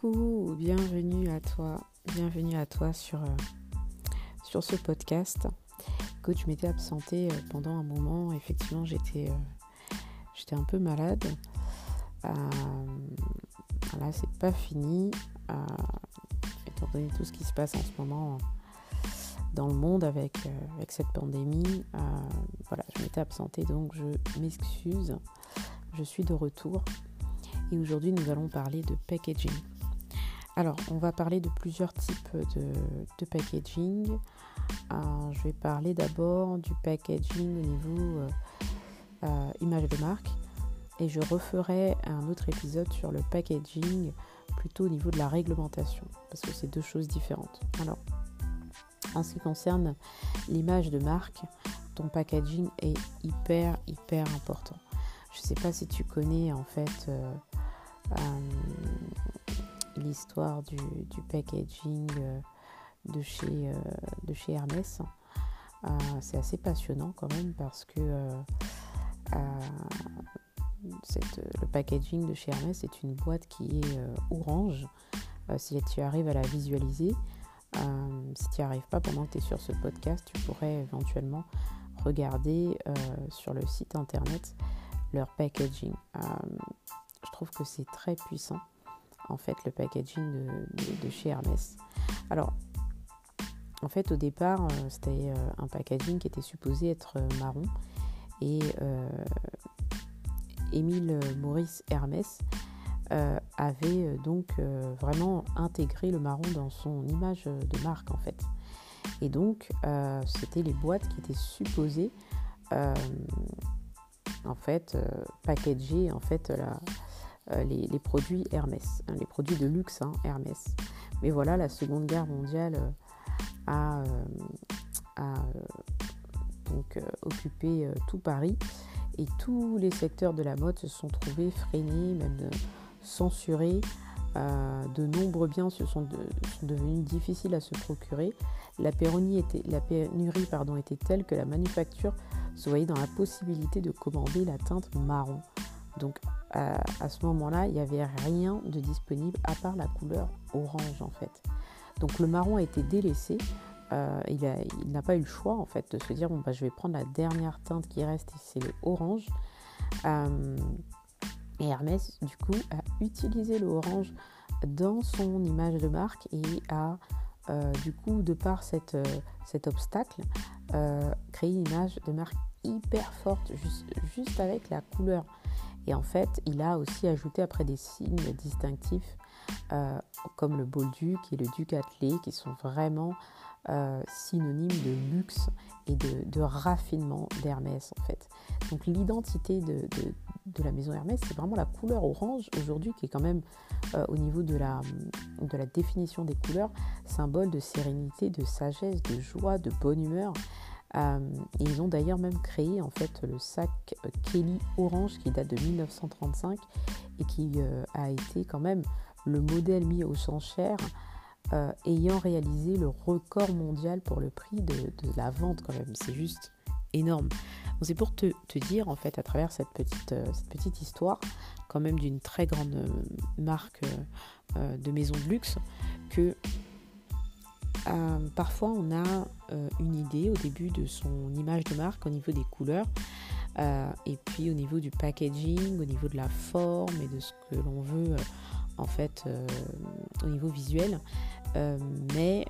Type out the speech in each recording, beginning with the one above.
Coucou, bienvenue à toi, bienvenue à toi sur, euh, sur ce podcast. Écoute, je m'étais absentée euh, pendant un moment, effectivement j'étais euh, j'étais un peu malade. là c'est pas fini, étant donné tout ce qui se passe en ce moment dans le monde avec, avec cette pandémie. voilà, je m'étais absentée donc je m'excuse. Je suis de retour et aujourd'hui nous allons parler de packaging. Alors, on va parler de plusieurs types de, packaging. Euh, je vais parler d'abord du packaging au niveau euh, euh, image de marque et je referai un autre épisode sur le packaging plutôt au niveau de la réglementation parce que c'est deux choses différentes. Alors, en ce qui concerne l'image de marque, ton packaging est hyper hyper important. Je ne sais pas si tu connais en fait l'histoire du, packaging euh, de chez, euh, de chez Hermès. Euh, c'est assez passionnant quand même parce que le packaging de chez Hermès est une boîte qui est orange. si tu arrives à la visualiser, si tu n'y arrives pas pendant que tu es sur ce podcast, tu pourrais éventuellement regarder sur le site internet leur packaging. je trouve que c'est très puissant en fait le packaging de, chez Hermès. Alors, en fait, au départ, euh, c'était euh, un packaging qui était supposé être euh, marron. Et Émile Maurice Hermès avait donc vraiment intégré le marron dans son image de marque, en fait. Et donc, c'était les boîtes qui étaient supposées, en fait, packager, en fait, la, euh, les, produits Hermès, hein, les produits de luxe hein, Hermès. Mais voilà, la Seconde Guerre mondiale euh, a, euh, occupé tout Paris et tous les secteurs de la mode se sont trouvés freinés, même censurés. de nombreux biens se sont, devenus difficiles à se procurer. La pénurie pardon, était telle que la manufacture se voyait dans la possibilité de commander la teinte marron. Donc à, ce moment-là, il n'y avait rien de disponible à part la couleur orange en fait. Donc le marron a été délaissé. Euh, il n'a pas eu le choix en fait de se dire bon bah je vais prendre la dernière teinte qui reste et c'est le orange. Euh, et Hermès du coup a utilisé le orange dans son image de marque et a euh, du coup de par cet obstacle créé une image de marque hyper forte juste avec la couleur. Et en fait, il a aussi ajouté après des signes distinctifs euh, comme le Bolduc et le Ducatelet qui sont vraiment euh, synonymes de luxe et de, raffinement d'Hermès en fait. Donc l'identité de, la maison Hermès, c'est vraiment la couleur orange aujourd'hui qui est quand même euh, au niveau de la, de la définition des couleurs, symbole de sérénité, de sagesse, de joie, de bonne humeur. Euh, ils ont d'ailleurs même créé en fait le sac euh, Kelly Orange qui date de 1935 et qui euh, a été quand même le modèle mis aux enchères ayant réalisé le record mondial pour le prix de, la vente quand même. C'est juste énorme. C'est pour te, dire en fait à travers cette petite, cette petite histoire quand même d'une très grande marque de maison de luxe que euh, parfois, on a euh, une idée au début de son image de marque au niveau des couleurs, euh, et puis au niveau du packaging, au niveau de la forme et de ce que l'on veut en fait au niveau visuel. mais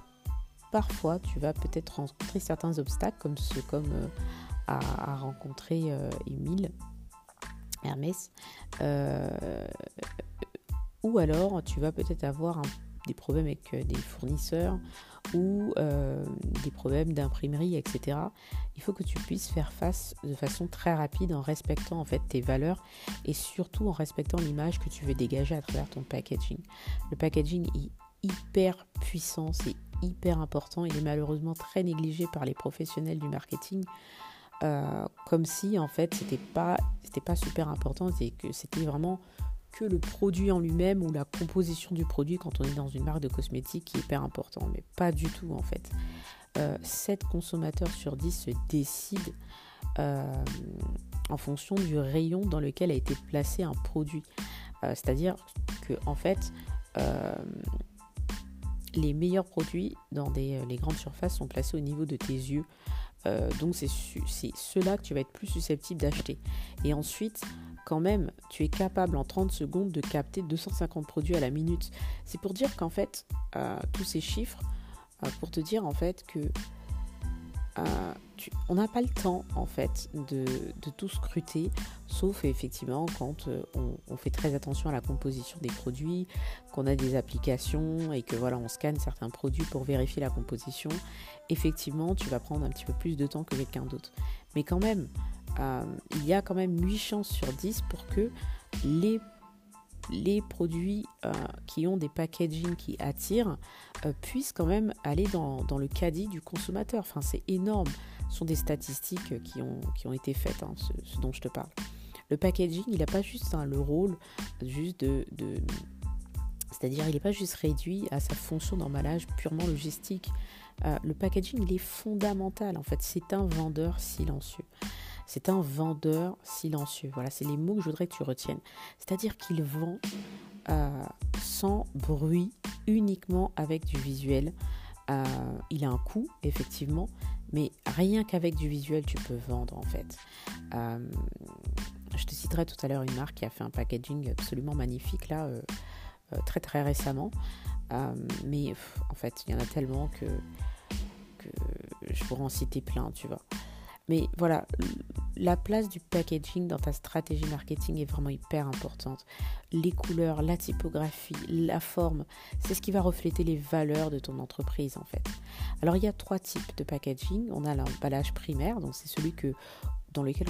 parfois, tu vas peut-être rencontrer certains obstacles, comme ce comme a, rencontré Émile Hermès. ou alors, tu vas peut-être avoir des problèmes avec des fournisseurs ou euh, des problèmes d'imprimerie, etc. Il faut que tu puisses faire face de façon très rapide en respectant en fait tes valeurs et surtout en respectant l'image que tu veux dégager à travers ton packaging. Le packaging est hyper puissant, c'est hyper important. Il est malheureusement très négligé par les professionnels du marketing. Euh, comme si en fait c'était pas c'était pas super important c'est que c'était vraiment que le produit en lui-même ou la composition du produit quand on est dans une marque de cosmétiques qui est hyper important, mais pas du tout en fait. 7 euh, consommateurs sur 10 se décident euh, en fonction du rayon dans lequel a été placé un produit. Euh, c'est-à-dire que en fait, les meilleurs produits dans des, les grandes surfaces sont placés au niveau de tes yeux. donc c'est ceux-là que tu vas être plus susceptible d'acheter. Et ensuite, quand même, tu es capable en 30 secondes de capter 250 produits à la minute. C'est pour dire qu'en fait, tous ces chiffres, pour te dire en fait que euh, on n'a pas le temps en fait de, tout scruter, sauf effectivement quand euh, on, fait très attention à la composition des produits, qu'on a des applications et que voilà on scanne certains produits pour vérifier la composition. Effectivement, tu vas prendre un petit peu plus de temps que quelqu'un d'autre. Mais quand même, euh, il y a quand même 8 chances sur 10 pour que les les produits euh, qui ont des packaging qui attirent euh, puissent quand même aller dans, le caddie du consommateur. Enfin, c'est énorme. Ce sont des statistiques qui ont, qui ont été faites, hein, ce, dont je te parle. Le packaging, il n'a pas juste hein, le rôle juste de, c'est-à-dire, il n'est pas juste réduit à sa fonction d'emballage purement logistique. Le packaging, il est fondamental. En fait, c'est un vendeur silencieux. C'est un vendeur silencieux. Voilà, c'est les mots que je voudrais que tu retiennes. C'est-à-dire qu'il vend euh, sans bruit, uniquement avec du visuel. Euh, il a un coût, effectivement, mais rien qu'avec du visuel, tu peux vendre, en fait. Euh, je te citerai tout à l'heure une marque qui a fait un packaging absolument magnifique, là, très très récemment. mais en fait, il y en a tellement que, que je pourrais en citer plein, tu vois. Mais voilà, la place du packaging dans ta stratégie marketing est vraiment hyper importante. Les couleurs, la typographie, la forme, c'est ce qui va refléter les valeurs de ton entreprise en fait. Alors il y a trois types de packaging. On a l'emballage primaire, donc c'est celui que, dans lequel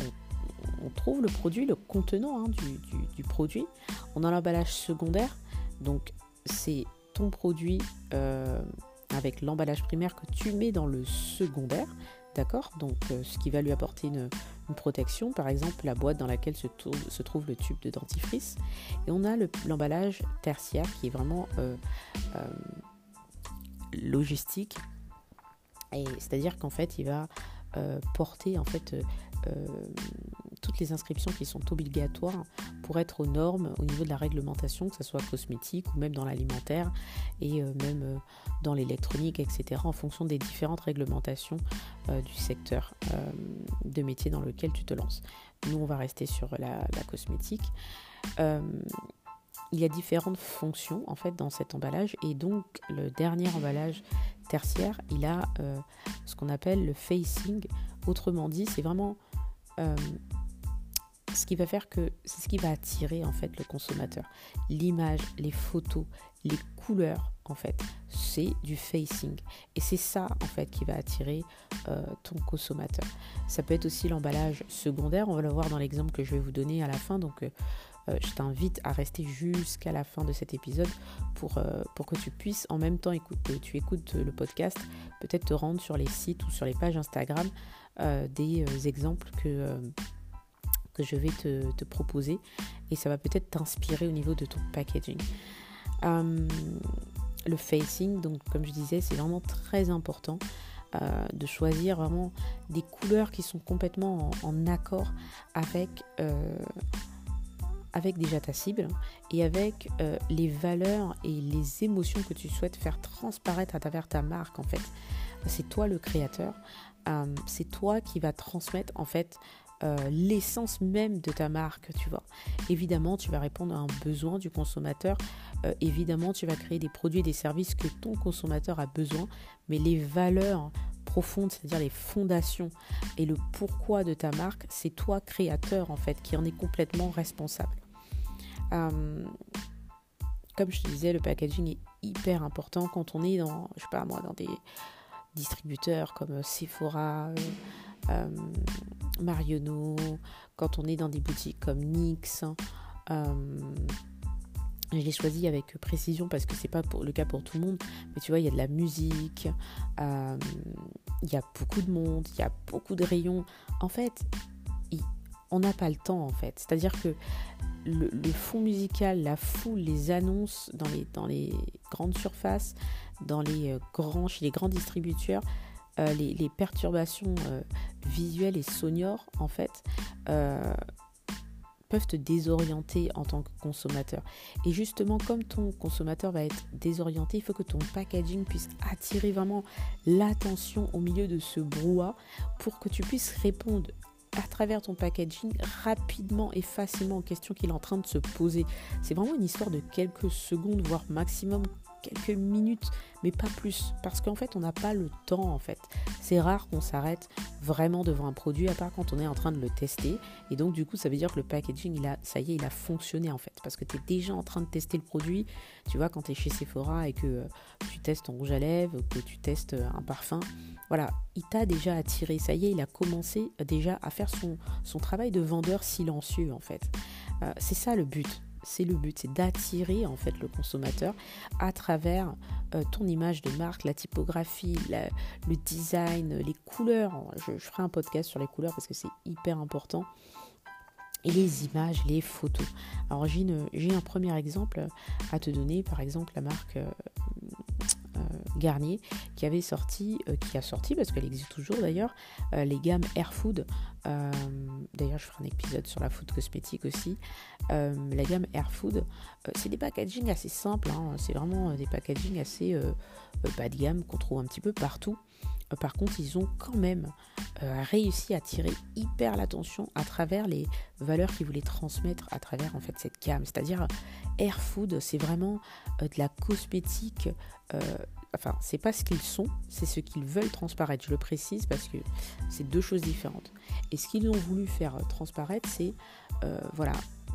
on, trouve le produit, le contenant hein, du, produit. On a l'emballage secondaire, donc c'est ton produit euh, avec l'emballage primaire que tu mets dans le secondaire. D'accord Donc, euh, ce qui va lui apporter une, protection, par exemple la boîte dans laquelle se, trouve le tube de dentifrice. Et on a l'emballage tertiaire qui est vraiment euh, euh, logistique. Et c'est-à-dire qu'en fait, il va porter en fait les inscriptions qui sont obligatoires pour être aux normes au niveau de la réglementation, que ce soit cosmétique ou même dans l'alimentaire et euh, même euh, dans l'électronique, etc., en fonction des différentes réglementations euh, du secteur de métier dans lequel tu te lances. Nous, on va rester sur la, cosmétique. il y a différentes fonctions en fait dans cet emballage et donc le dernier emballage tertiaire, il a ce qu'on appelle le facing. Autrement dit, c'est vraiment ce qui va faire que c'est ce qui va attirer en fait le consommateur. L'image, les photos, les couleurs en fait, c'est du facing et c'est ça en fait qui va attirer euh, ton consommateur. Ça peut être aussi l'emballage secondaire, on va le voir dans l'exemple que je vais vous donner à la fin donc euh, euh, je t'invite à rester jusqu'à la fin de cet épisode pour, pour que tu puisses en même temps que tu écoutes le podcast, peut-être te rendre sur les sites ou sur les pages Instagram des exemples que je vais te, proposer et ça va peut-être t'inspirer au niveau de ton packaging. Euh, le facing, donc comme je disais, c'est vraiment très important euh, de choisir vraiment des couleurs qui sont complètement en, accord avec, euh, avec déjà ta cible et avec les valeurs et les émotions que tu souhaites faire transparaître à travers ta marque en fait. C'est toi le créateur, c'est toi qui va transmettre en fait euh, l'essence même de ta marque, tu vois. Évidemment, tu vas répondre à un besoin du consommateur. Euh, évidemment, tu vas créer des produits et des services que ton consommateur a besoin. Mais les valeurs profondes, c'est-à-dire les fondations et le pourquoi de ta marque, c'est toi, créateur, en fait, qui en est complètement responsable. Euh, comme je te disais, le packaging est hyper important quand on est dans, je sais pas moi, dans des distributeurs comme Sephora. Euh, quand on est dans des boutiques comme NYX. Euh, je l'ai choisi avec précision parce que c'est pas le cas pour tout le monde, mais tu vois, il y a de la musique, euh, il y a beaucoup de monde, il y a beaucoup de rayons. En fait, on n'a pas le temps en fait. C'est-à-dire que le, fond musical, la foule, les annonces dans les, dans les grandes surfaces, dans les grands, chez les grands distributeurs, euh, les, perturbations euh, visuelles et sonores, en fait, euh, peuvent te désorienter en tant que consommateur. Et justement, comme ton consommateur va être désorienté, il faut que ton packaging puisse attirer vraiment l'attention au milieu de ce brouhaha pour que tu puisses répondre à travers ton packaging rapidement et facilement aux questions qu'il est en train de se poser. C'est vraiment une histoire de quelques secondes, voire maximum quelques minutes, mais pas plus. Parce qu'en fait, on n'a pas le temps, en fait. C'est rare qu'on s'arrête vraiment devant un produit, à part quand on est en train de le tester. Et donc, du coup, ça veut dire que le packaging, il a, ça y est, il a fonctionné, en fait. Parce que tu es déjà en train de tester le produit. Tu vois, quand tu es chez Sephora et que euh, tu testes ton rouge à lèvres, que tu testes euh, un parfum, voilà, il t'a déjà attiré. Ça y est, il a commencé euh, déjà à faire son, son travail de vendeur silencieux, en fait. c'est ça le but c'est le but, c'est d'attirer en fait le consommateur à travers euh, ton image de marque, la typographie, le design, les couleurs. Je, ferai un podcast sur les couleurs parce que c'est hyper important. Et les images, les photos. Alors j'ai un premier exemple à te donner, par exemple la marque euh, Garnier qui avait sorti, euh, qui a sorti parce qu'elle existe toujours d'ailleurs, euh, les gammes Air Food. Euh, d'ailleurs, je ferai un épisode sur la food cosmétique aussi. la gamme Air Food, c'est des packaging assez simples. Hein. c'est vraiment des packaging assez bas de gamme qu'on trouve un petit peu partout. Par contre, ils ont quand même réussi à tirer hyper l'attention à travers les valeurs qu'ils voulaient transmettre à travers en fait cette gamme. C'est-à-dire Air Food, c'est vraiment de la cosmétique enfin, c'est pas ce qu'ils sont, c'est ce qu'ils veulent transparaître. Je le précise parce que c'est deux choses différentes. Et ce qu'ils ont voulu faire transparaître, c'est euh, voilà,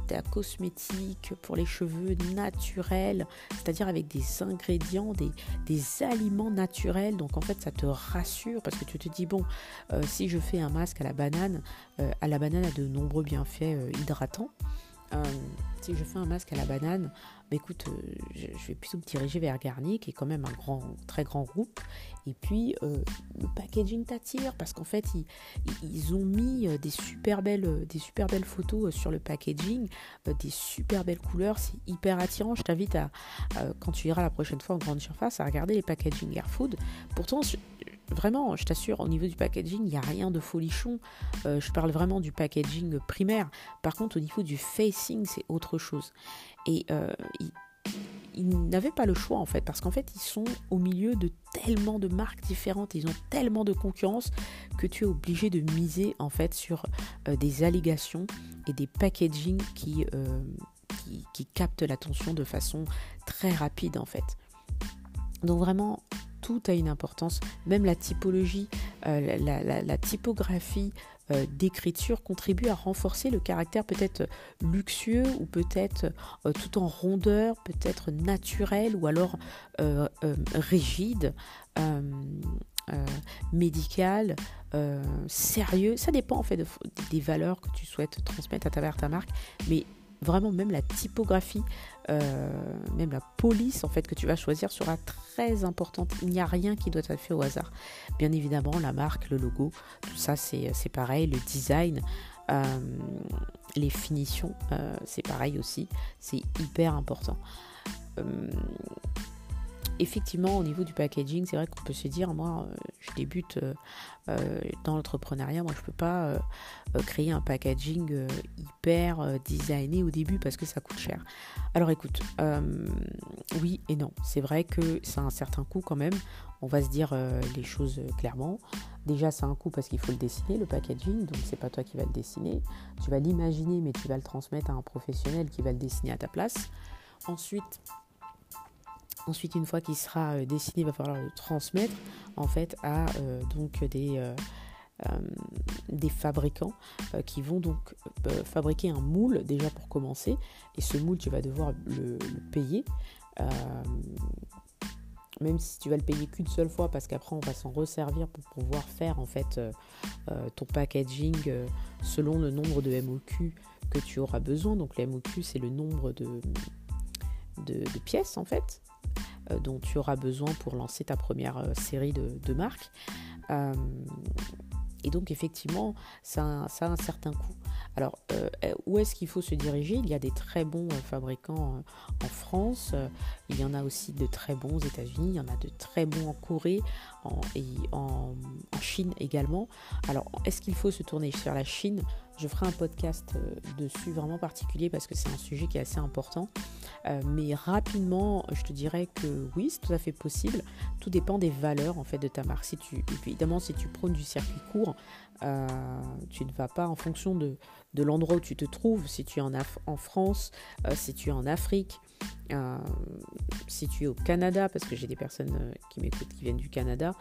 la cosmétique pour les cheveux naturels, c'est-à-dire avec des ingrédients, des, aliments naturels. Donc en fait, ça te rassure parce que tu te dis, bon, euh, si je fais un masque à la banane, euh, à la banane a de nombreux bienfaits hydratants. si je fais un masque à la banane, écoute, euh, je, vais plutôt me diriger vers Garnier, qui est quand même un grand, très grand groupe. Et puis, euh, le packaging t'attire parce qu'en fait, ils, ont mis euh, des super belles, photos sur le packaging, des super belles couleurs. C'est hyper attirant. Je t'invite à, quand tu iras la prochaine fois en grande surface, à regarder les packaging Airfood. Pourtant, vraiment, je t'assure, au niveau du packaging, il n'y a rien de folichon. je parle vraiment du packaging primaire. Par contre, au niveau du facing, c'est autre chose. Et euh, ils, n'avaient pas le choix en fait, parce qu'en fait ils sont au milieu de tellement de marques différentes, ils ont tellement de concurrence que tu es obligé de miser en fait sur euh, des allégations et des packaging qui, euh, qui, captent l'attention de façon très rapide en fait. Donc vraiment, tout a une importance, même la typologie, la, typographie euh, d'écriture contribue à renforcer le caractère peut-être luxueux ou peut-être euh, tout en rondeur, peut-être naturel ou alors euh, rigide. médical, sérieux, ça dépend en fait des valeurs que tu souhaites transmettre à travers ta marque, mais vraiment même la typographie, euh, même la police en fait que tu vas choisir sera très importante. Il n'y a rien qui doit être fait au hasard. Bien évidemment, la marque, le logo, tout ça c'est pareil, le design. Euh, les finitions, euh, c'est pareil aussi, c'est hyper important effectivement, au niveau du packaging, c'est vrai qu'on peut se dire, moi, euh, je débute euh, euh, dans l'entrepreneuriat, moi, je ne peux pas créer un packaging hyper designé au début parce que ça coûte cher. Alors écoute, oui et non. C'est vrai que c'est un certain coût quand même. On va se dire les choses clairement. Déjà, c'est un coût parce qu'il faut le dessiner, le packaging, donc c'est pas toi qui vas le dessiner. Tu vas l'imaginer, mais tu vas le transmettre à un professionnel qui va le dessiner à ta place. Ensuite, Ensuite, une fois qu'il sera euh, dessiné, il va falloir le transmettre en fait à euh, donc des, euh, fabricants qui vont donc fabriquer un moule déjà pour commencer. Et ce moule, tu vas devoir le, payer. même si tu vas le payer qu'une seule fois parce qu'après on va s'en resservir pour pouvoir faire en fait ton packaging selon le nombre de MOQ que tu auras besoin. Donc le MOQ c'est le nombre de, pièces en fait dont tu auras besoin pour lancer ta première euh, série de, marques. Euh, et donc effectivement, ça, a un certain coût. Alors, où est-ce qu'il faut se diriger? Il y a des très bons fabricants en France, il y en a aussi de très bons aux États-Unis, il y en a de très bons en Corée et en, Chine également. Alors, est-ce qu'il faut se tourner vers la Chine? Je ferai un podcast euh, dessus vraiment particulier parce que c'est un sujet qui est assez important. Euh, mais rapidement, je te dirais que oui, c'est tout à fait possible. Tout dépend des valeurs en fait de ta marque. Évidemment, si tu prônes du circuit court, euh, tu ne vas pas en fonction de, l'endroit où tu te trouves. Si tu es en France, si tu es en Afrique, si tu es au Canada, parce que j'ai des personnes qui m'écoutent qui viennent du Canada,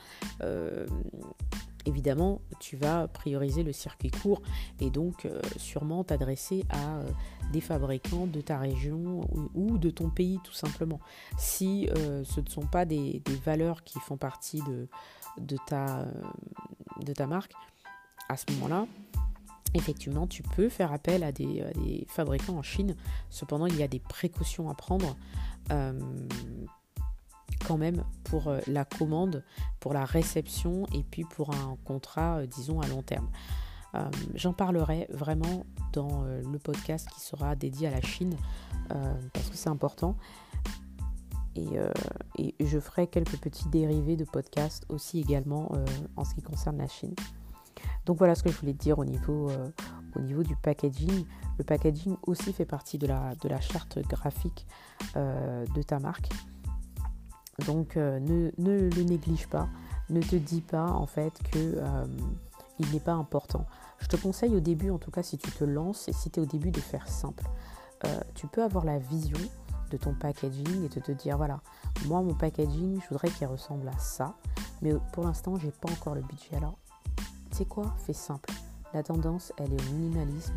évidemment, tu vas prioriser le circuit court et donc euh, sûrement t'adresser à euh, des fabricants de ta région ou, de ton pays tout simplement. Si euh, ce ne sont pas des, valeurs qui font partie de, ta, marque, à ce moment-là, effectivement, tu peux faire appel à des, fabricants en Chine. Cependant, il y a des précautions à prendre quand même pour euh, la commande, pour la réception et puis pour un contrat, euh, disons, à long terme. Euh, j'en parlerai vraiment dans le podcast qui sera dédié à la Chine parce que c'est important. Et, et, je ferai quelques petits dérivés de podcast aussi également en ce qui concerne la Chine. Donc voilà ce que je voulais dire au niveau, au niveau du packaging. Le packaging aussi fait partie de la, de la charte graphique de ta marque. Donc euh, ne, le néglige pas, ne te dis pas en fait que euh, il n'est pas important. Je te conseille au début, en tout cas si tu te lances et si tu es au début de faire simple. Euh, tu peux avoir la vision de ton packaging et de te dire voilà, moi mon packaging, je voudrais qu'il ressemble à ça, mais pour l'instant j'ai pas encore le budget. Alors, tu sais quoi? Fais simple. La tendance, elle est au minimalisme.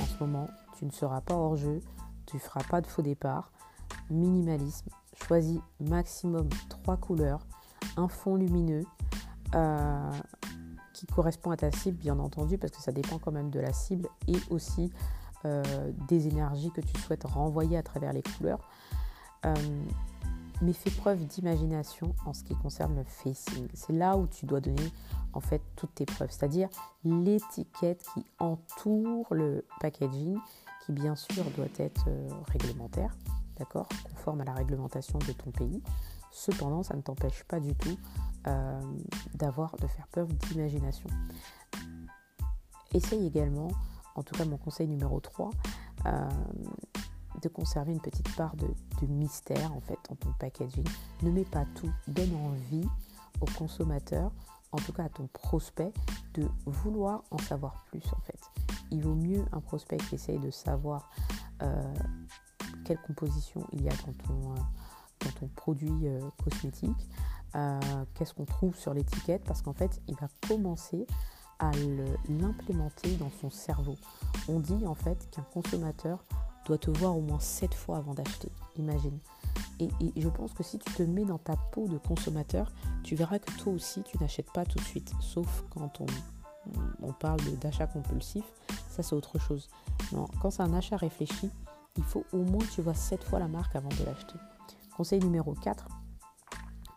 En ce moment, tu ne seras pas hors jeu, tu ne feras pas de faux départ. Minimalisme, choisis maximum trois couleurs, un fond lumineux euh, qui correspond à ta cible, bien entendu, parce que ça dépend quand même de la cible et aussi euh, des énergies que tu souhaites renvoyer à travers les couleurs. Euh, mais fais preuve d'imagination en ce qui concerne le facing. C'est là où tu dois donner en fait toutes tes preuves, c'est-à-dire l'étiquette qui entoure le packaging, qui bien sûr doit être réglementaire, d'accord, conforme à la réglementation de ton pays. Cependant, ça ne t'empêche pas du tout euh, d'avoir, de faire preuve d'imagination. Essaye également, en tout cas mon conseil numéro 3, euh, de conserver une petite part de, mystère en fait dans ton packaging. Ne mets pas tout, donne envie au consommateur, en tout cas à ton prospect, de vouloir en savoir plus en fait. Il vaut mieux un prospect qui essaye de savoir euh, quelle composition il y a dans ton, euh, ton produit euh, cosmétique, euh, qu'est-ce qu'on trouve sur l'étiquette, parce qu'en fait, il va commencer à l'implémenter dans son cerveau. On dit en fait qu'un consommateur doit te voir au moins 7 fois avant d'acheter, imagine. Et, je pense que si tu te mets dans ta peau de consommateur, tu verras que toi aussi, tu n'achètes pas tout de suite, sauf quand on, on parle d'achat compulsif, ça c'est autre chose. Non, quand c'est un achat réfléchi, il faut au moins que tu vois 7 fois la marque avant de l'acheter. Conseil numéro 4,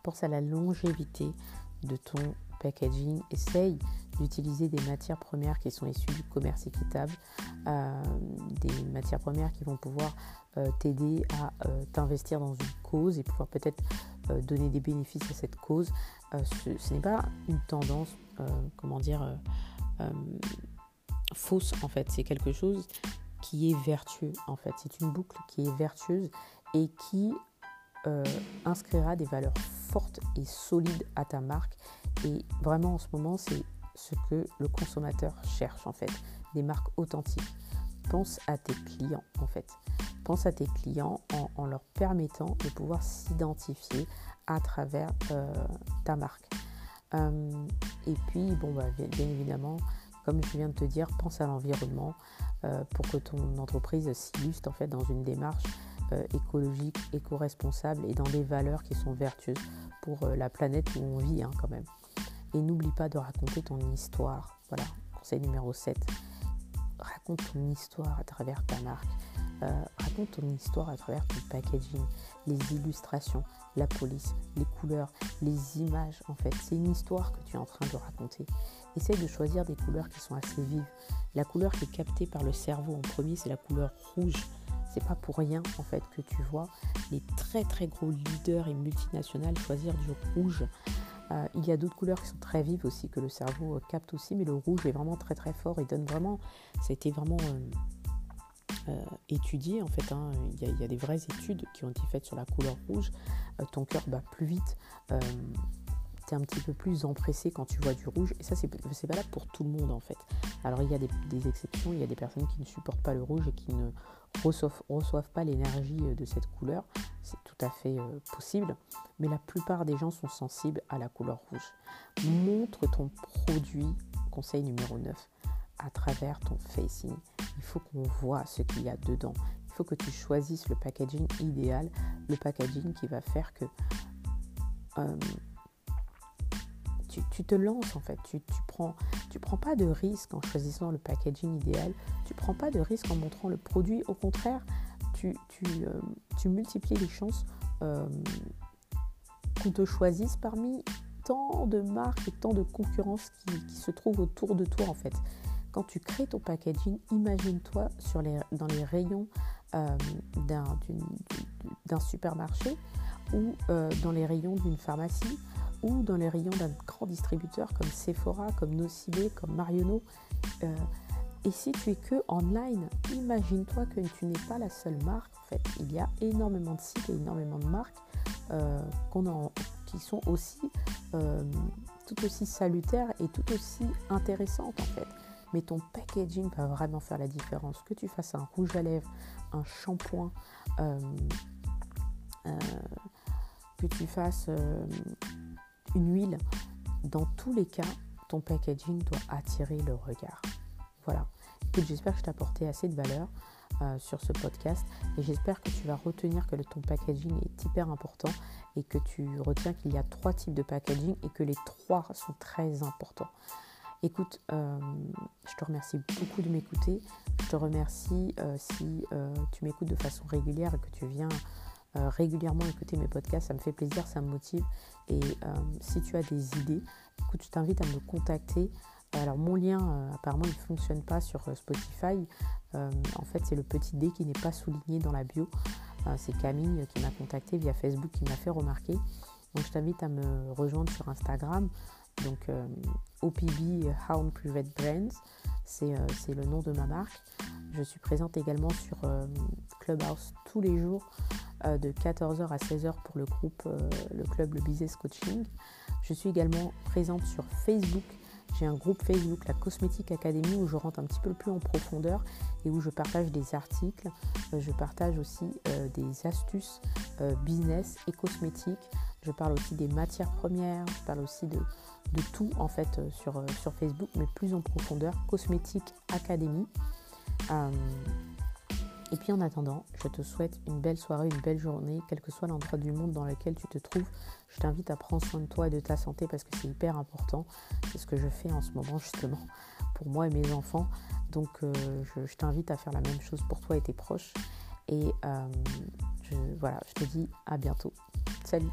pense à la longévité de ton packaging. Essaye d'utiliser des matières premières qui sont issues du commerce équitable, euh, des matières premières qui vont pouvoir euh, t'aider à euh, t'investir dans une cause et pouvoir peut-être donner des bénéfices à cette cause. ce, n'est pas une tendance, comment dire, fausse en fait. C'est quelque chose qui est vertueux en fait. C'est une boucle qui est vertueuse et qui euh, inscrira des valeurs fortes et solides à ta marque. Et vraiment en ce moment, c'est ce que le consommateur cherche en fait. Des marques authentiques. Pense à tes clients en fait. Pense à tes clients en, leur permettant de pouvoir s'identifier à travers euh, ta marque. Euh, et puis, bon, bah, bien, évidemment, comme je viens de te dire, pense à l'environnement. Euh, pour que ton entreprise s'illustre en fait dans une démarche euh, écologique, éco-responsable et dans des valeurs qui sont vertueuses pour euh, la planète où on vit hein, quand même. Et n'oublie pas de raconter ton histoire. Voilà, conseil numéro 7. Raconte ton histoire à travers ta marque. raconte ton histoire à travers ton packaging, les illustrations, la police, les couleurs, les images en fait. C'est une histoire que tu es en train de raconter. Essaye de choisir des couleurs qui sont assez vives. La couleur qui est captée par le cerveau en premier, c'est la couleur rouge. C'est pas pour rien en fait que tu vois les très très gros leaders et multinationales choisir du rouge. Il y a d'autres couleurs qui sont très vives aussi, que le cerveau capte aussi, mais le rouge est vraiment très très fort et donne vraiment, ça a été vraiment étudié en fait. Hein. Il, y a, des vraies études qui ont été faites sur la couleur rouge. ton cœur bat plus vite un petit peu plus empressé quand tu vois du rouge. Et ça, c'est valable pour tout le monde en fait. Alors il y a des, exceptions, il y a des personnes qui ne supportent pas le rouge et qui ne reçoivent, pas l'énergie euh, de cette couleur. C'est tout à fait euh, possible. Mais la plupart des gens sont sensibles à la couleur rouge. Montre ton produit, conseil numéro 9, à travers ton facing. Il faut qu'on voit ce qu'il y a dedans. Il faut que tu choisisses le packaging idéal, le packaging qui va faire que euh, tu, te lances en fait, tu, prends, pas de risque en choisissant le packaging idéal, tu prends pas de risque en montrant le produit, au contraire, tu, euh, multiplies les chances euh, qu'on te choisisse parmi tant de marques et tant de concurrence qui, se trouvent autour de toi en fait. Quand tu crées ton packaging, imagine-toi dans les rayons euh, d'un supermarché ou dans les rayons d'une pharmacie ou dans les rayons d'un grand distributeur comme Sephora, comme Nocibé, comme Marionneau. Euh, et si tu es que online, imagine-toi que tu n'es pas la seule marque. En fait, il y a énormément de sites et énormément de marques euh, qui sont aussi euh, tout aussi salutaires et tout aussi intéressantes en fait. Mais ton packaging va vraiment faire la différence. Que tu fasses un rouge à lèvres, un shampoing, que tu fasses une huile, dans tous les cas, ton packaging doit attirer le regard. Voilà. Écoute, j'espère que je t'ai apporté assez de valeur euh, sur ce podcast et j'espère que tu vas retenir que ton packaging est hyper important et que tu retiens qu'il y a trois types de packaging et que les trois sont très importants. Écoute, euh, je te remercie beaucoup de m'écouter. Je te remercie euh, si tu m'écoutes de façon régulière et que tu viens euh, régulièrement écouter mes podcasts, ça me fait plaisir, ça me motive. Et euh, si tu as des idées, écoute, je t'invite à me contacter. Alors mon lien, euh, apparemment, il ne fonctionne pas sur Spotify. en fait, c'est le petit D qui n'est pas souligné dans la bio. c'est Camille qui m'a contacté via Facebook, qui m'a fait remarquer. Donc je t'invite à me rejoindre sur Instagram. Donc OPB Hound Private Brands, c'est le nom de ma marque. Je suis présente également sur Clubhouse tous les jours de 14h à 16h pour le groupe, euh, le club, le Business Coaching. Je suis également présente sur Facebook. J'ai un groupe Facebook, la Cosmétique Academy, où je rentre un petit peu plus en profondeur et où je partage des articles. Euh, je partage aussi des astuces business et cosmétiques. Je parle aussi des matières premières. Je parle aussi de, tout en fait sur, sur Facebook, mais plus en profondeur. Cosmétique Academy. Et puis en attendant, je te souhaite une belle soirée, une belle journée, quel que soit l'endroit du monde dans lequel tu te trouves. Je t'invite à prendre soin de toi et de ta santé parce que c'est hyper important. C'est ce que je fais en ce moment justement pour moi et mes enfants. Donc euh, je, t'invite à faire la même chose pour toi et tes proches. Et euh, voilà, je te dis à bientôt. Salut